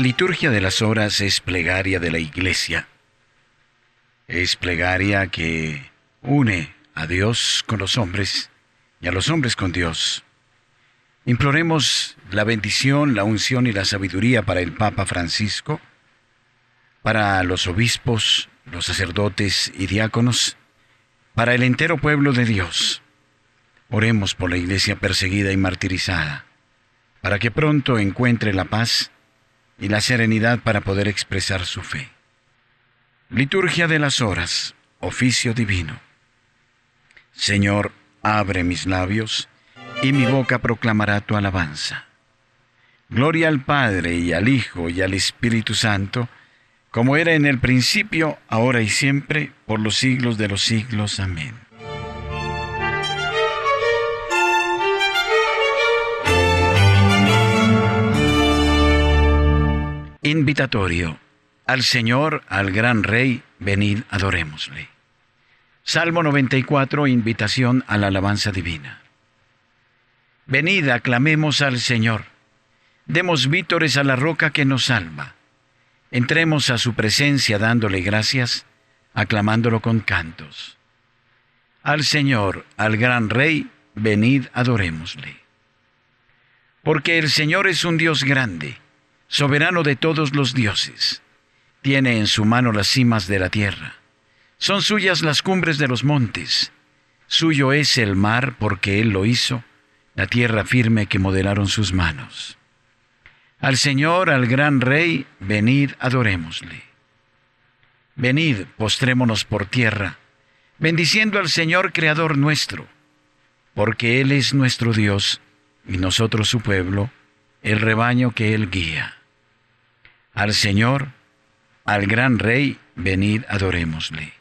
La liturgia de las horas es plegaria de la iglesia. Es plegaria que une a Dios con los hombres y a los hombres con Dios. Imploremos la bendición, la unción y la sabiduría para el Papa Francisco, para los obispos, los sacerdotes y diáconos, para el entero pueblo de Dios. Oremos por la iglesia perseguida y martirizada, para que pronto encuentre la paz y la serenidad para poder expresar su fe. Liturgia de las horas, oficio divino. Señor, abre mis labios, y mi boca proclamará tu alabanza. Gloria al Padre y al Hijo y al Espíritu Santo, como era en el principio, ahora y siempre, por los siglos de los siglos. Amén. Invitatorio. Al Señor, al gran Rey, venid, adorémosle. Salmo 94, invitación a la alabanza divina. Venid, aclamemos al Señor. Demos vítores a la roca que nos salva. Entremos a su presencia dándole gracias, aclamándolo con cantos. Al Señor, al gran Rey, venid, adorémosle. Porque el Señor es un Dios grande, soberano de todos los dioses. Tiene en su mano las cimas de la tierra. Son suyas las cumbres de los montes. Suyo es el mar porque Él lo hizo, la tierra firme que modelaron sus manos. Al Señor, al gran Rey, venid, adorémosle. Venid, postrémonos por tierra, bendiciendo al Señor Creador nuestro, porque Él es nuestro Dios y nosotros su pueblo, el rebaño que Él guía. Al Señor, al gran Rey, venid, adorémosle.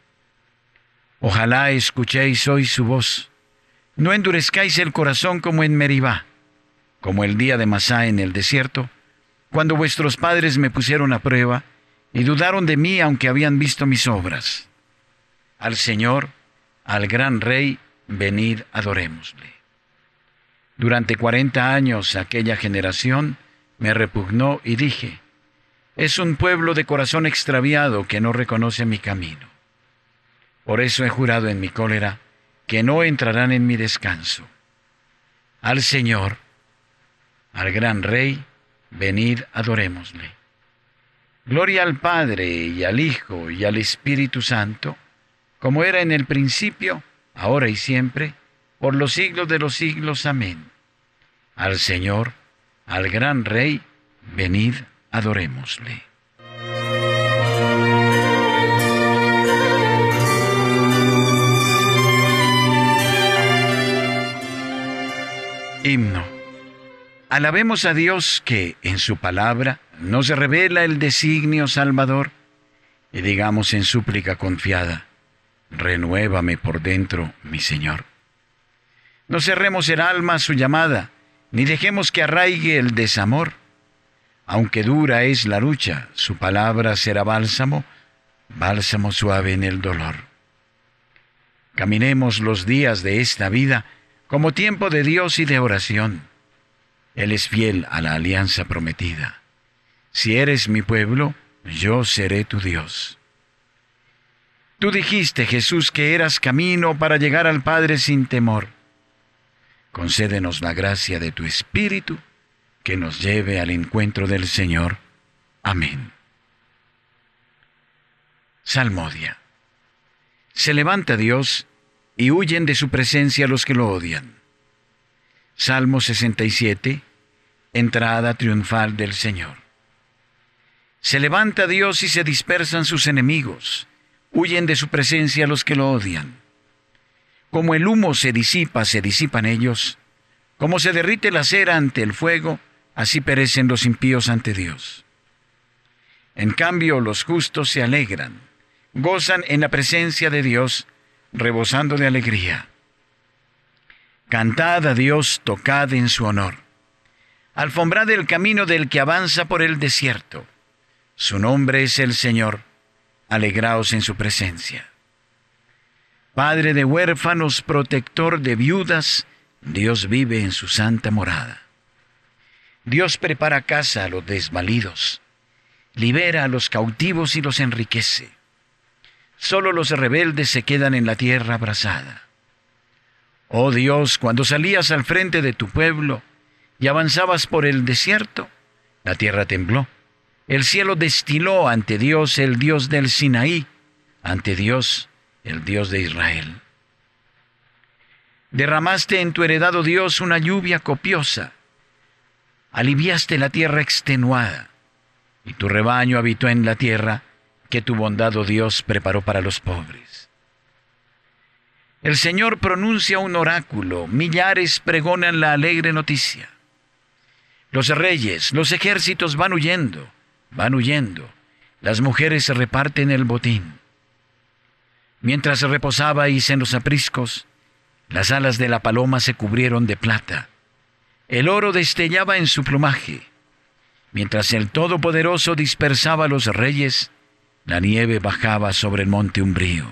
Ojalá escuchéis hoy su voz. No endurezcáis el corazón como en Meribá, como el día de Masá en el desierto, cuando vuestros padres me pusieron a prueba y dudaron de mí aunque habían visto mis obras. Al Señor, al gran Rey, venid, adorémosle. Durante cuarenta años aquella generación me repugnó y dije, es un pueblo de corazón extraviado que no reconoce mi camino. Por eso he jurado en mi cólera que no entrarán en mi descanso. Al Señor, al gran Rey, venid adorémosle. Gloria al Padre y al Hijo y al Espíritu Santo, como era en el principio, ahora y siempre, por los siglos de los siglos. Amén. Al Señor, al gran Rey, venid adorémosle. Himno. Alabemos a Dios que en su palabra nos revela el designio salvador y digamos en súplica confiada, renuévame por dentro, mi Señor. No cerremos el alma a su llamada, ni dejemos que arraigue el desamor. Aunque dura es la lucha, su palabra será bálsamo, bálsamo suave en el dolor. Caminemos los días de esta vida como tiempo de Dios y de oración él es fiel a la alianza prometida. Si eres mi pueblo, yo seré tu Dios. Tú dijiste, Jesús, que eras camino para llegar al Padre sin temor. Concédenos la gracia de tu Espíritu que nos lleve al encuentro del Señor. Amén. Salmodia. Se levanta Dios y huyen de su presencia los que lo odian. Salmo 67 entrada triunfal del Señor. Se levanta Dios y se dispersan sus enemigos, huyen de su presencia los que lo odian. Como el humo se disipa, se disipan ellos, como se derrite la cera ante el fuego, así perecen los impíos ante Dios. En cambio, los justos se alegran, gozan en la presencia de Dios, rebosando de alegría. Cantad a Dios, tocad en su honor alfombrad el camino del que avanza por el desierto. Su nombre es el Señor, alegraos en su presencia. Padre de huérfanos, protector de viudas, Dios vive en su santa morada. Dios prepara casa a los desvalidos, libera a los cautivos y los enriquece. Solo los rebeldes se quedan en la tierra abrasada. Oh Dios, cuando salías al frente de tu pueblo y avanzabas por el desierto, la tierra tembló. El cielo destiló ante Dios, el Dios del Sinaí, ante Dios, el Dios de Israel. Derramaste en tu heredado Dios una lluvia copiosa. Aliviaste la tierra extenuada, y tu rebaño habitó en la tierra que tu bondad, oh Dios, preparó para los pobres. El Señor pronuncia un oráculo, millares pregonan la alegre noticia. Los reyes, los ejércitos van huyendo, van huyendo. Las mujeres reparten el botín. Mientras reposabais en los apriscos, las alas de la paloma se cubrieron de plata. El oro destellaba en su plumaje. Mientras el Todopoderoso dispersaba a los reyes, la nieve bajaba sobre el monte umbrío.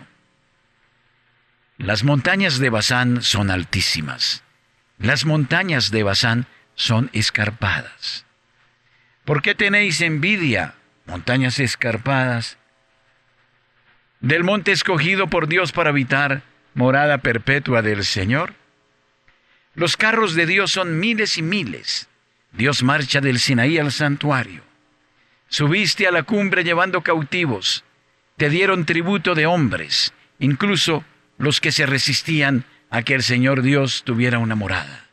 Las montañas de Bazán son altísimas. Las montañas de Bazán son escarpadas. ¿Por qué tenéis envidia, montañas escarpadas, del monte escogido por Dios para habitar, morada perpetua del Señor? Los carros de Dios son miles y miles. Dios marcha del Sinaí al santuario. Subiste a la cumbre llevando cautivos. Te dieron tributo de hombres, incluso los que se resistían a que el Señor Dios tuviera una morada.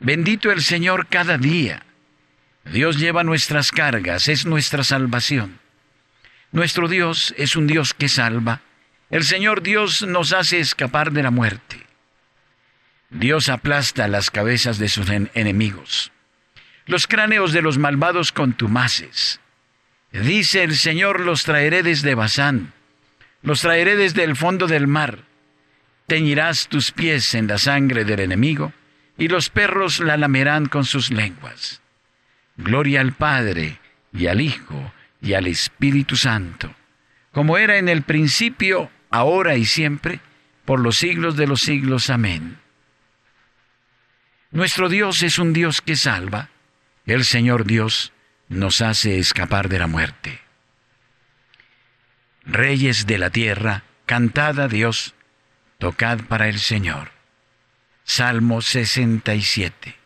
Bendito el Señor cada día. Dios lleva nuestras cargas, es nuestra salvación. Nuestro Dios es un Dios que salva. El Señor Dios nos hace escapar de la muerte. Dios aplasta las cabezas de sus enemigos, los cráneos de los malvados contumaces. Dice el Señor, los traeré desde Bazán, los traeré desde el fondo del mar. Teñirás tus pies en la sangre del enemigo y los perros la lamerán con sus lenguas. Gloria al Padre, y al Hijo, y al Espíritu Santo, como era en el principio, ahora y siempre, por los siglos de los siglos. Amén. Nuestro Dios es un Dios que salva. El Señor Dios nos hace escapar de la muerte. Reyes de la tierra, cantad a Dios, tocad para el Señor. Salmo 67.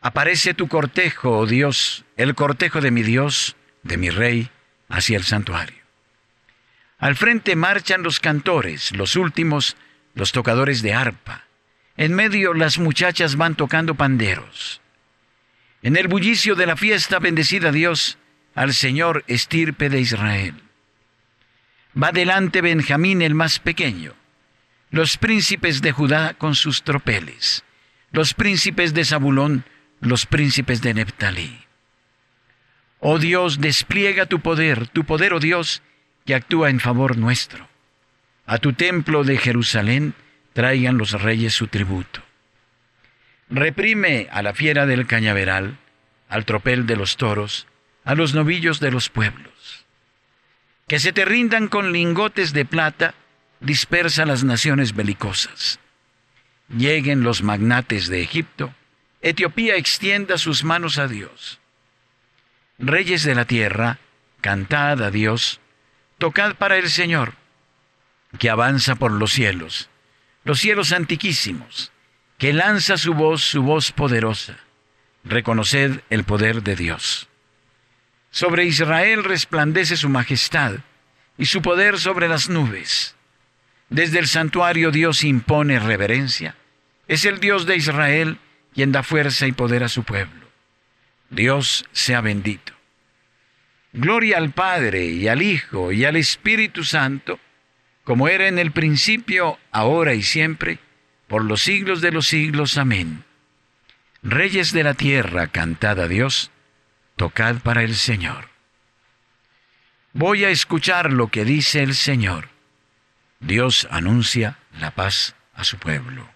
Aparece tu cortejo, oh Dios, el cortejo de mi Dios, de mi Rey, hacia el santuario. Al frente marchan los cantores, los últimos, los tocadores de arpa. En medio las muchachas van tocando panderos. En el bullicio de la fiesta bendecida Dios al Señor estirpe de Israel. Va delante Benjamín el más pequeño los príncipes de Judá con sus tropeles, los príncipes de Zabulón, los príncipes de Neptalí. Oh Dios, despliega tu poder, tu poder, oh Dios, que actúa en favor nuestro. A tu templo de Jerusalén traigan los reyes su tributo. Reprime a la fiera del cañaveral, al tropel de los toros, a los novillos de los pueblos. Que se te rindan con lingotes de plata dispersa las naciones belicosas. Lleguen los magnates de Egipto, Etiopía extienda sus manos a Dios. Reyes de la tierra, cantad a Dios, tocad para el Señor, que avanza por los cielos, los cielos antiquísimos, que lanza su voz, su voz poderosa. Reconoced el poder de Dios. Sobre Israel resplandece su majestad y su poder sobre las nubes. Desde el santuario Dios impone reverencia. Es el Dios de Israel quien da fuerza y poder a su pueblo. Dios sea bendito. Gloria al Padre y al Hijo y al Espíritu Santo, como era en el principio, ahora y siempre, por los siglos de los siglos. Amén. Reyes de la tierra, cantad a Dios, tocad para el Señor. Voy a escuchar lo que dice el Señor. Dios anuncia la paz a su pueblo.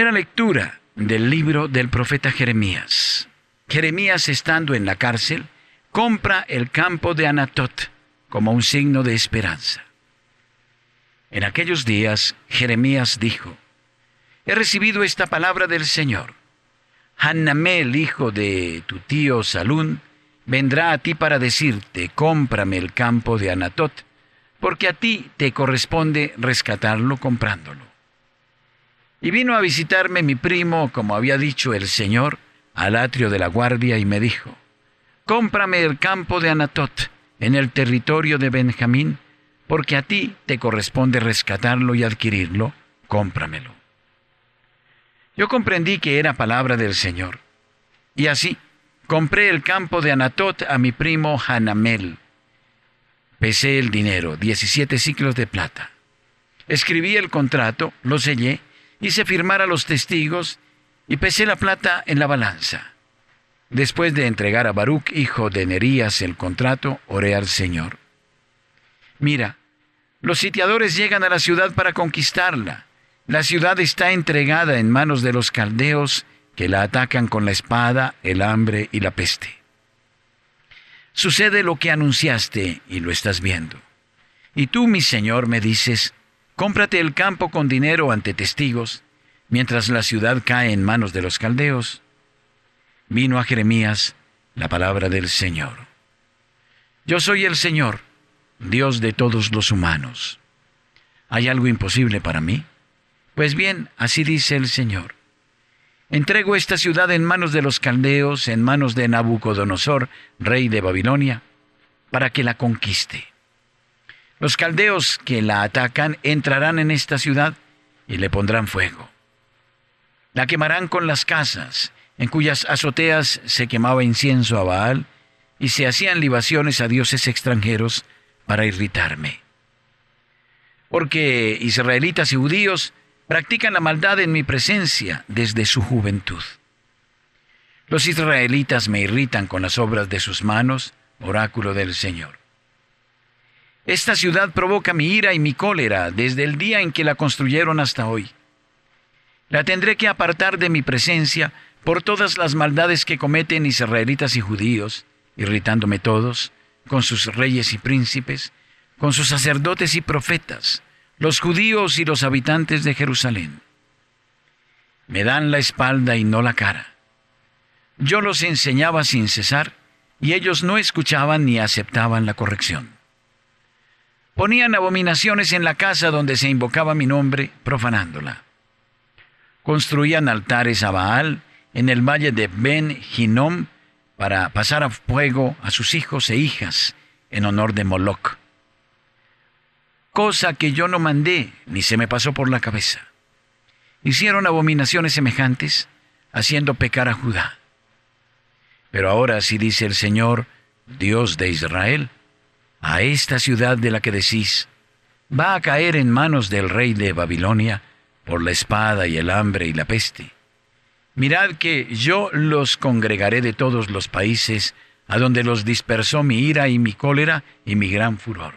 Primera lectura del libro del profeta Jeremías. Jeremías, estando en la cárcel, compra el campo de Anatot como un signo de esperanza. En aquellos días, Jeremías dijo, He recibido esta palabra del Señor. Hanamel, hijo de tu tío Salún, vendrá a ti para decirte, cómprame el campo de Anatot, porque a ti te corresponde rescatarlo comprándolo. Y vino a visitarme mi primo, como había dicho el Señor, al atrio de la guardia y me dijo, cómprame el campo de Anatot en el territorio de Benjamín, porque a ti te corresponde rescatarlo y adquirirlo, cómpramelo. Yo comprendí que era palabra del Señor, y así compré el campo de Anatot a mi primo Hanamel. Pesé el dinero, 17 ciclos de plata. Escribí el contrato, lo sellé, hice firmar a los testigos y pesé la plata en la balanza. Después de entregar a Baruch, hijo de Nerías, el contrato, oré al Señor. Mira, los sitiadores llegan a la ciudad para conquistarla. La ciudad está entregada en manos de los caldeos que la atacan con la espada, el hambre y la peste. Sucede lo que anunciaste y lo estás viendo. Y tú, mi Señor, me dices, cómprate el campo con dinero ante testigos, mientras la ciudad cae en manos de los caldeos vino a Jeremías la palabra del Señor. Yo soy el Señor, Dios de todos los humanos. ¿Hay algo imposible para mí? Pues bien, así dice el Señor. Entrego esta ciudad en manos de los caldeos, en manos de Nabucodonosor, rey de Babilonia, para que la conquiste. Los caldeos que la atacan entrarán en esta ciudad y le pondrán fuego. La quemarán con las casas en cuyas azoteas se quemaba incienso a Baal y se hacían libaciones a dioses extranjeros para irritarme. Porque israelitas y judíos practican la maldad en mi presencia desde su juventud. Los israelitas me irritan con las obras de sus manos, oráculo del Señor. Esta ciudad provoca mi ira y mi cólera desde el día en que la construyeron hasta hoy. La tendré que apartar de mi presencia por todas las maldades que cometen israelitas y judíos, irritándome todos, con sus reyes y príncipes, con sus sacerdotes y profetas, los judíos y los habitantes de Jerusalén. Me dan la espalda y no la cara. Yo los enseñaba sin cesar, y ellos no escuchaban ni aceptaban la corrección. Ponían abominaciones en la casa donde se invocaba mi nombre, profanándola. Construían altares a Baal, en el valle de Ben Hinnom para pasar a fuego a sus hijos e hijas en honor de Moloch. Cosa que yo no mandé ni se me pasó por la cabeza. Hicieron abominaciones semejantes, haciendo pecar a Judá. Pero ahora así dice el Señor, Dios de Israel, a esta ciudad de la que decís, va a caer en manos del rey de Babilonia por la espada y el hambre y la peste Mirad que yo los congregaré de todos los países, a donde los dispersó mi ira y mi cólera y mi gran furor.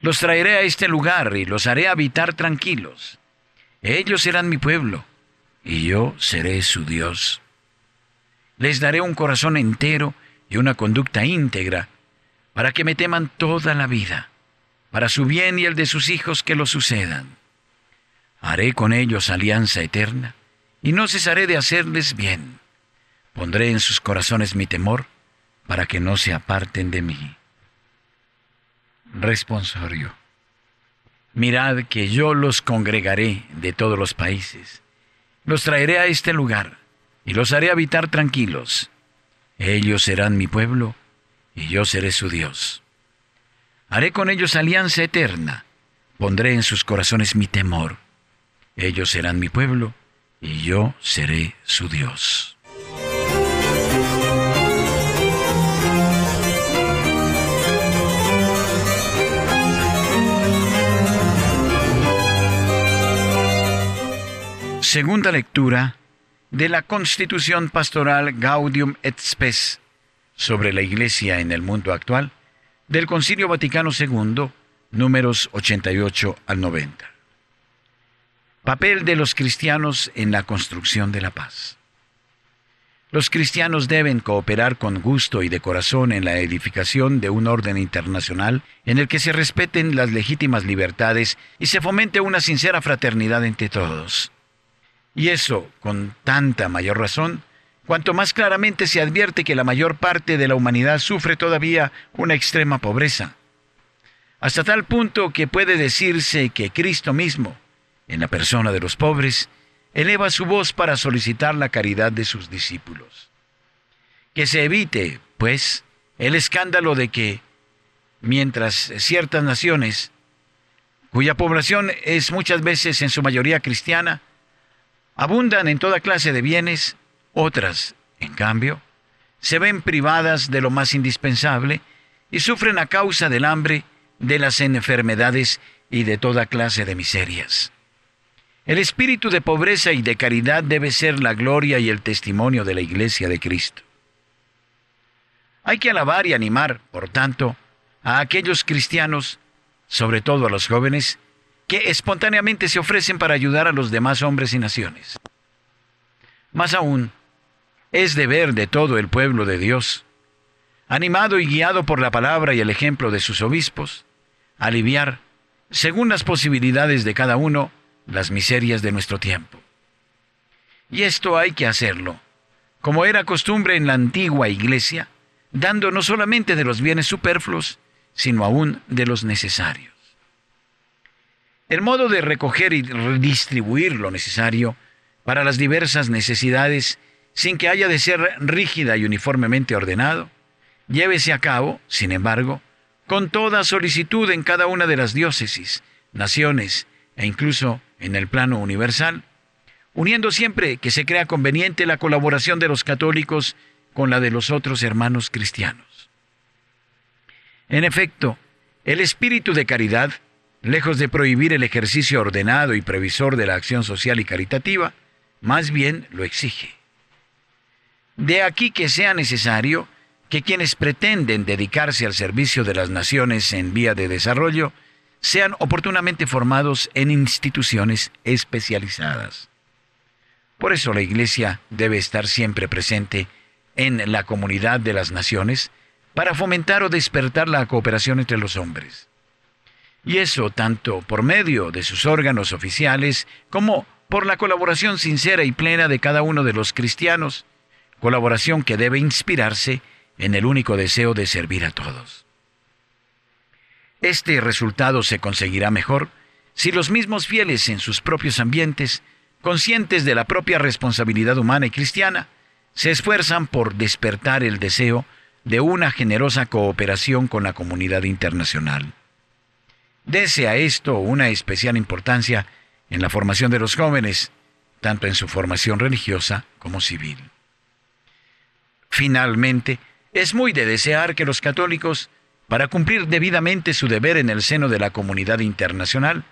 Los traeré a este lugar y los haré habitar tranquilos. Ellos serán mi pueblo, y yo seré su Dios. Les daré un corazón entero y una conducta íntegra, para que me teman toda la vida, para su bien y el de sus hijos que lo sucedan. Haré con ellos alianza eterna y no cesaré de hacerles bien. Pondré en sus corazones mi temor para que no se aparten de mí. Responsorio. Mirad que yo los congregaré de todos los países. Los traeré a este lugar y los haré habitar tranquilos. Ellos serán mi pueblo y yo seré su Dios. Haré con ellos alianza eterna. Pondré en sus corazones mi temor. Ellos serán mi pueblo y yo seré su Dios. Segunda lectura de la Constitución Pastoral Gaudium et Spes sobre la Iglesia en el mundo actual del Concilio Vaticano II, números 88 al 90. Papel de los cristianos en la construcción de la paz. Los cristianos deben cooperar con gusto y de corazón en la edificación de un orden internacional en el que se respeten las legítimas libertades y se fomente una sincera fraternidad entre todos. Y eso, con tanta mayor razón, cuanto más claramente se advierte que la mayor parte de la humanidad sufre todavía una extrema pobreza, hasta tal punto que puede decirse que Cristo mismo, en la persona de los pobres, eleva su voz para solicitar la caridad de sus discípulos. Que se evite, pues, el escándalo de que, mientras ciertas naciones, cuya población es muchas veces en su mayoría cristiana, abundan en toda clase de bienes, otras, en cambio, se ven privadas de lo más indispensable y sufren a causa del hambre, de las enfermedades y de toda clase de miserias. El espíritu de pobreza y de caridad debe ser la gloria y el testimonio de la Iglesia de Cristo. Hay que alabar y animar, por tanto, a aquellos cristianos, sobre todo a los jóvenes, que espontáneamente se ofrecen para ayudar a los demás hombres y naciones. Más aún, es deber de todo el pueblo de Dios, animado y guiado por la palabra y el ejemplo de sus obispos, aliviar, según las posibilidades de cada uno, las miserias de nuestro tiempo. Y esto hay que hacerlo, como era costumbre en la antigua iglesia, dando no solamente de los bienes superfluos, sino aún de los necesarios. El modo de recoger y redistribuir lo necesario para las diversas necesidades sin que haya de ser rígida y uniformemente ordenado, llévese a cabo, sin embargo, con toda solicitud en cada una de las diócesis, naciones e incluso en el plano universal, uniendo siempre que se crea conveniente la colaboración de los católicos con la de los otros hermanos cristianos. En efecto, el espíritu de caridad, lejos de prohibir el ejercicio ordenado y previsor de la acción social y caritativa, más bien lo exige. De aquí que sea necesario que quienes pretenden dedicarse al servicio de las naciones en vía de desarrollo sean oportunamente formados en instituciones especializadas. Por eso la Iglesia debe estar siempre presente en la comunidad de las naciones para fomentar o despertar la cooperación entre los hombres. Y eso tanto por medio de sus órganos oficiales como por la colaboración sincera y plena de cada uno de los cristianos, colaboración que debe inspirarse en el único deseo de servir a todos. Este resultado se conseguirá mejor si los mismos fieles en sus propios ambientes, conscientes de la propia responsabilidad humana y cristiana, se esfuerzan por despertar el deseo de una generosa cooperación con la comunidad internacional. Dese a esto una especial importancia en la formación de los jóvenes, tanto en su formación religiosa como civil. Finalmente, es muy de desear que los católicos para cumplir debidamente su deber en el seno de la comunidad internacional,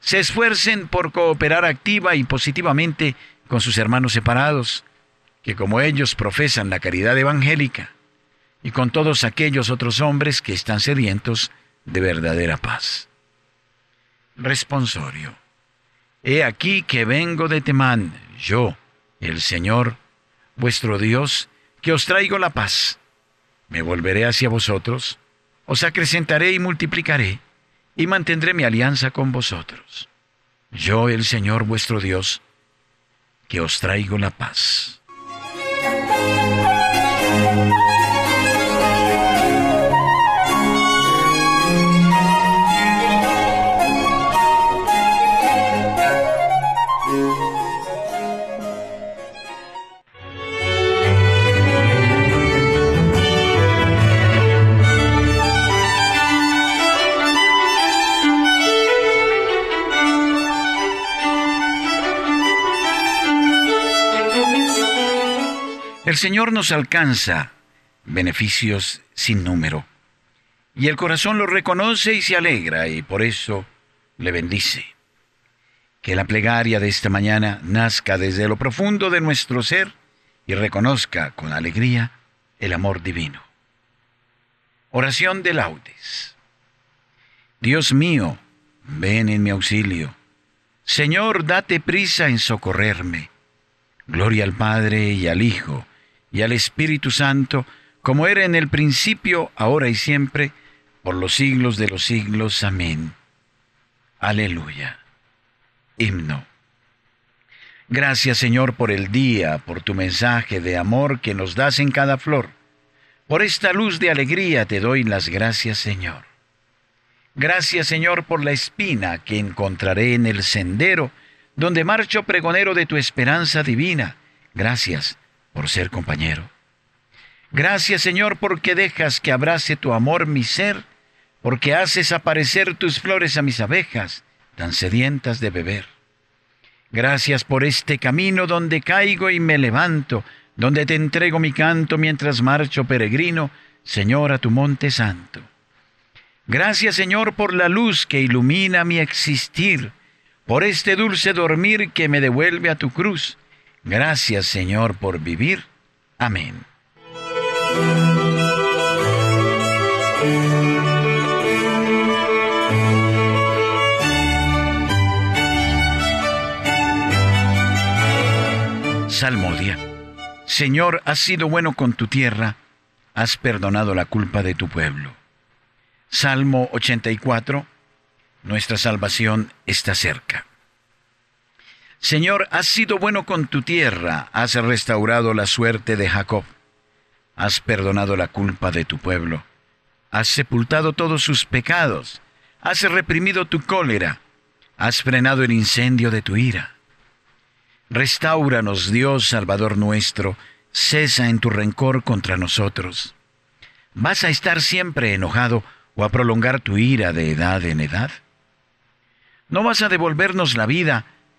se esfuercen por cooperar activa y positivamente con sus hermanos separados, que como ellos profesan la caridad evangélica, y con todos aquellos otros hombres que están sedientos de verdadera paz. Responsorio. He aquí que vengo de Temán, yo, el Señor, vuestro Dios, que os traigo la paz. Me volveré hacia vosotros, os acrecentaré y multiplicaré, y mantendré mi alianza con vosotros. Yo, el Señor vuestro Dios, que os traigo la paz. El Señor nos alcanza beneficios sin número. Y el corazón lo reconoce y se alegra y por eso le bendice. Que la plegaria de esta mañana nazca desde lo profundo de nuestro ser y reconozca con alegría el amor divino. Oración de laudes. Dios mío, ven en mi auxilio. Señor, date prisa en socorrerme. Gloria al Padre y al Hijo y al Espíritu Santo, como era en el principio, ahora y siempre, por los siglos de los siglos. Amén. Aleluya. Himno. Gracias Señor por el día, por tu mensaje de amor que nos das en cada flor. Por esta luz de alegría te doy las gracias Señor. Gracias Señor por la espina que encontraré en el sendero donde marcho pregonero de tu esperanza divina. Gracias por ser compañero. Gracias Señor porque dejas que abrace tu amor mi ser, porque haces aparecer tus flores a mis abejas, tan sedientas de beber. Gracias por este camino donde caigo y me levanto, donde te entrego mi canto mientras marcho peregrino, Señor, a tu monte santo. Gracias Señor por la luz que ilumina mi existir, por este dulce dormir que me devuelve a tu cruz. Gracias Señor por vivir. Amén. Salmodia. Señor, has sido bueno con tu tierra, has perdonado la culpa de tu pueblo. Salmo 84, nuestra salvación está cerca. Señor, has sido bueno con tu tierra, has restaurado la suerte de Jacob, has perdonado la culpa de tu pueblo, has sepultado todos sus pecados, has reprimido tu cólera, has frenado el incendio de tu ira. Restauranos, Dios Salvador nuestro, cesa en tu rencor contra nosotros. ¿Vas a estar siempre enojado o a prolongar tu ira de edad en edad? ¿No vas a devolvernos la vida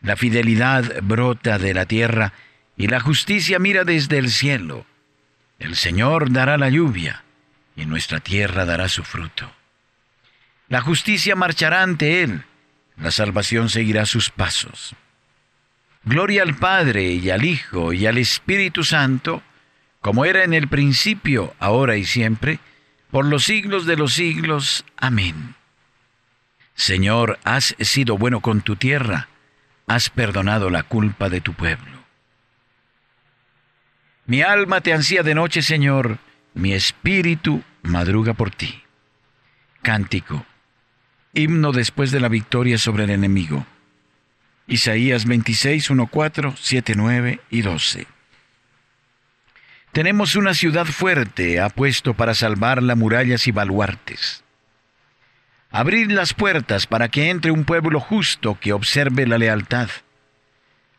La fidelidad brota de la tierra y la justicia mira desde el cielo. El Señor dará la lluvia y nuestra tierra dará su fruto. La justicia marchará ante Él, la salvación seguirá sus pasos. Gloria al Padre y al Hijo y al Espíritu Santo, como era en el principio, ahora y siempre, por los siglos de los siglos. Amén. Señor, has sido bueno con tu tierra, has perdonado la culpa de tu pueblo. Mi alma te ansía de noche, Señor, mi espíritu madruga por ti. Cántico. Himno después de la victoria sobre el enemigo. Isaías 26, 1, 4, 7, 9 y 12. Tenemos una ciudad fuerte, apuesto para salvarla murallas y baluartes. Abrid las puertas para que entre un pueblo justo que observe la lealtad.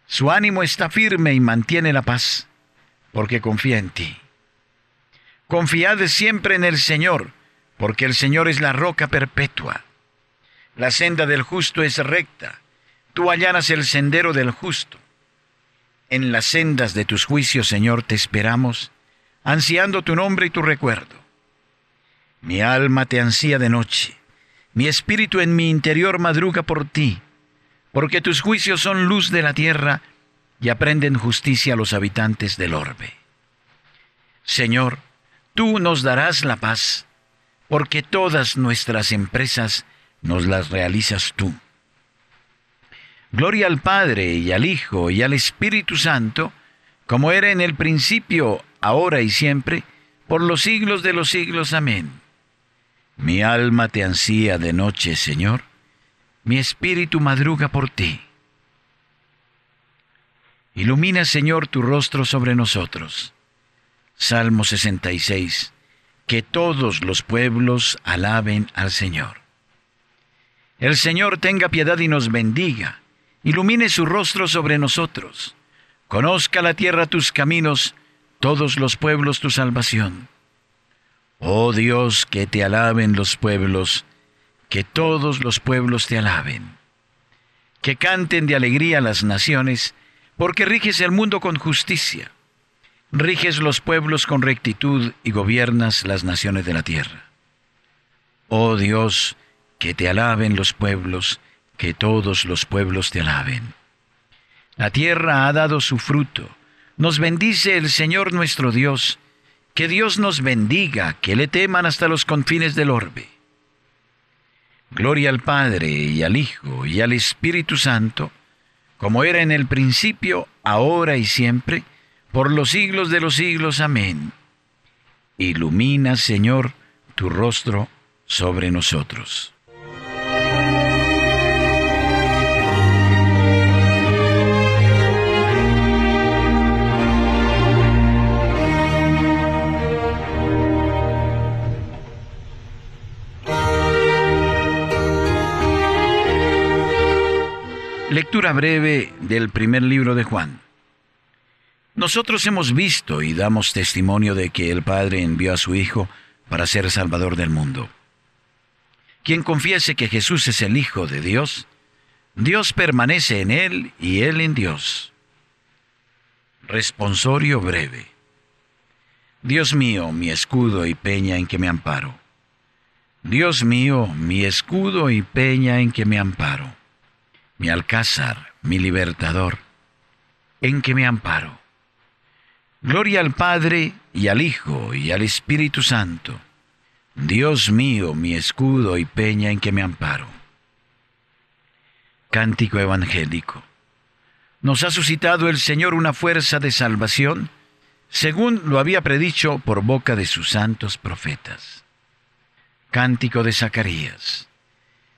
Su ánimo está firme y mantiene la paz, porque confía en ti. Confiad siempre en el Señor, porque el Señor es la roca perpetua. La senda del justo es recta, tú allanas el sendero del justo. En las sendas de tus juicios, Señor, te esperamos, ansiando tu nombre y tu recuerdo. Mi alma te ansía de noche, mi espíritu en mi interior madruga por ti, porque tus juicios son luz de la tierra y aprenden justicia a los habitantes del orbe. Señor, tú nos darás la paz, porque todas nuestras empresas nos las realizas tú. Gloria al Padre y al Hijo y al Espíritu Santo, como era en el principio, ahora y siempre, por los siglos de los siglos. Amén. Mi alma te ansía de noche, Señor, mi espíritu madruga por ti. Ilumina, Señor, tu rostro sobre nosotros. Salmo 66. Que todos los pueblos alaben al Señor. El Señor tenga piedad y nos bendiga ilumine su rostro sobre nosotros. Conozca la tierra tus caminos, todos los pueblos tu salvación. Oh Dios, que te alaben los pueblos, que todos los pueblos te alaben. Que canten de alegría las naciones, porque riges el mundo con justicia. Riges los pueblos con rectitud y gobiernas las naciones de la tierra. Oh Dios, que te alaben los pueblos, que todos los pueblos te alaben. La tierra ha dado su fruto. Nos bendice el Señor nuestro Dios. Que Dios nos bendiga, que le teman hasta los confines del orbe. Gloria al Padre y al Hijo y al Espíritu Santo, como era en el principio, ahora y siempre, por los siglos de los siglos. Amén. Ilumina, Señor, tu rostro sobre nosotros. Breve del primer libro de Juan. Nosotros hemos visto y damos testimonio de que el Padre envió a su Hijo para ser Salvador del mundo. Quien confiese que Jesús es el Hijo de Dios, Dios permanece en él y él en Dios. Responsorio breve. Dios mío, mi escudo y peña en que me amparo. Dios mío, mi escudo y peña en que me amparo mi alcázar, mi libertador, en que me amparo. Gloria al Padre y al Hijo y al Espíritu Santo, Dios mío, mi escudo y peña en que me amparo. Cántico evangélico. Nos ha suscitado el Señor una fuerza de salvación, según lo había predicho por boca de sus santos profetas. Cántico de Zacarías.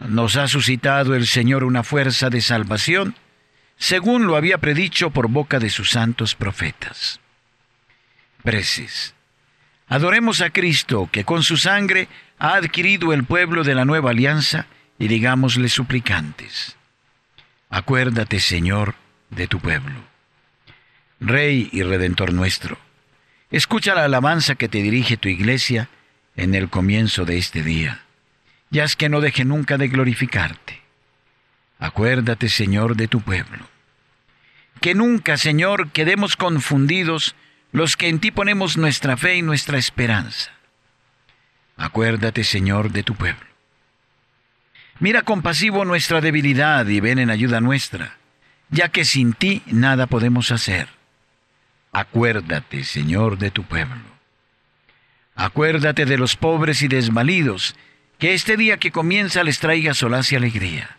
nos ha suscitado el Señor una fuerza de salvación, según lo había predicho por boca de sus santos profetas. Preces. Adoremos a Cristo, que con su sangre ha adquirido el pueblo de la nueva alianza, y digámosle suplicantes. Acuérdate, Señor, de tu pueblo. Rey y Redentor nuestro, escucha la alabanza que te dirige tu iglesia en el comienzo de este día y haz que no deje nunca de glorificarte. Acuérdate, Señor, de tu pueblo. Que nunca, Señor, quedemos confundidos los que en ti ponemos nuestra fe y nuestra esperanza. Acuérdate, Señor, de tu pueblo. Mira compasivo nuestra debilidad y ven en ayuda nuestra, ya que sin ti nada podemos hacer. Acuérdate, Señor, de tu pueblo. Acuérdate de los pobres y desvalidos, que este día que comienza les traiga solaz y alegría.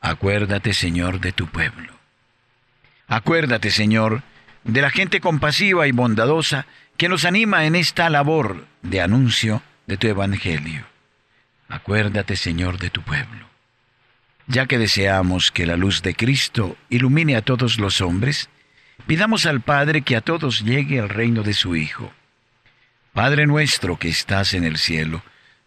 Acuérdate, Señor, de tu pueblo. Acuérdate, Señor, de la gente compasiva y bondadosa que nos anima en esta labor de anuncio de tu Evangelio. Acuérdate, Señor, de tu pueblo. Ya que deseamos que la luz de Cristo ilumine a todos los hombres, pidamos al Padre que a todos llegue el reino de su Hijo. Padre nuestro que estás en el cielo,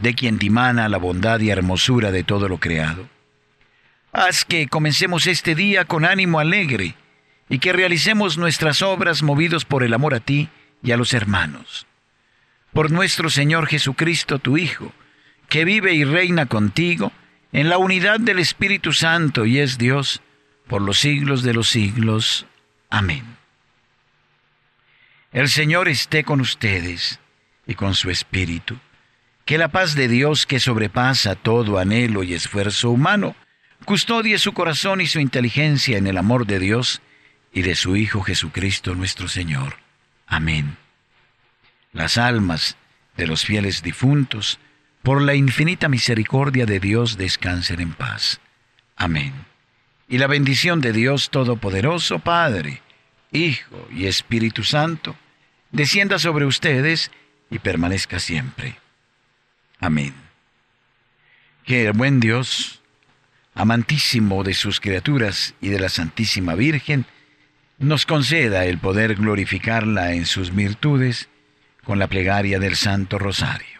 de quien dimana la bondad y hermosura de todo lo creado. Haz que comencemos este día con ánimo alegre y que realicemos nuestras obras movidos por el amor a ti y a los hermanos. Por nuestro Señor Jesucristo, tu Hijo, que vive y reina contigo en la unidad del Espíritu Santo y es Dios por los siglos de los siglos. Amén. El Señor esté con ustedes y con su Espíritu. Que la paz de Dios que sobrepasa todo anhelo y esfuerzo humano, custodie su corazón y su inteligencia en el amor de Dios y de su Hijo Jesucristo nuestro Señor. Amén. Las almas de los fieles difuntos, por la infinita misericordia de Dios, descansen en paz. Amén. Y la bendición de Dios Todopoderoso, Padre, Hijo y Espíritu Santo, descienda sobre ustedes y permanezca siempre. Amén. Que el buen Dios, amantísimo de sus criaturas y de la Santísima Virgen, nos conceda el poder glorificarla en sus virtudes con la plegaria del Santo Rosario.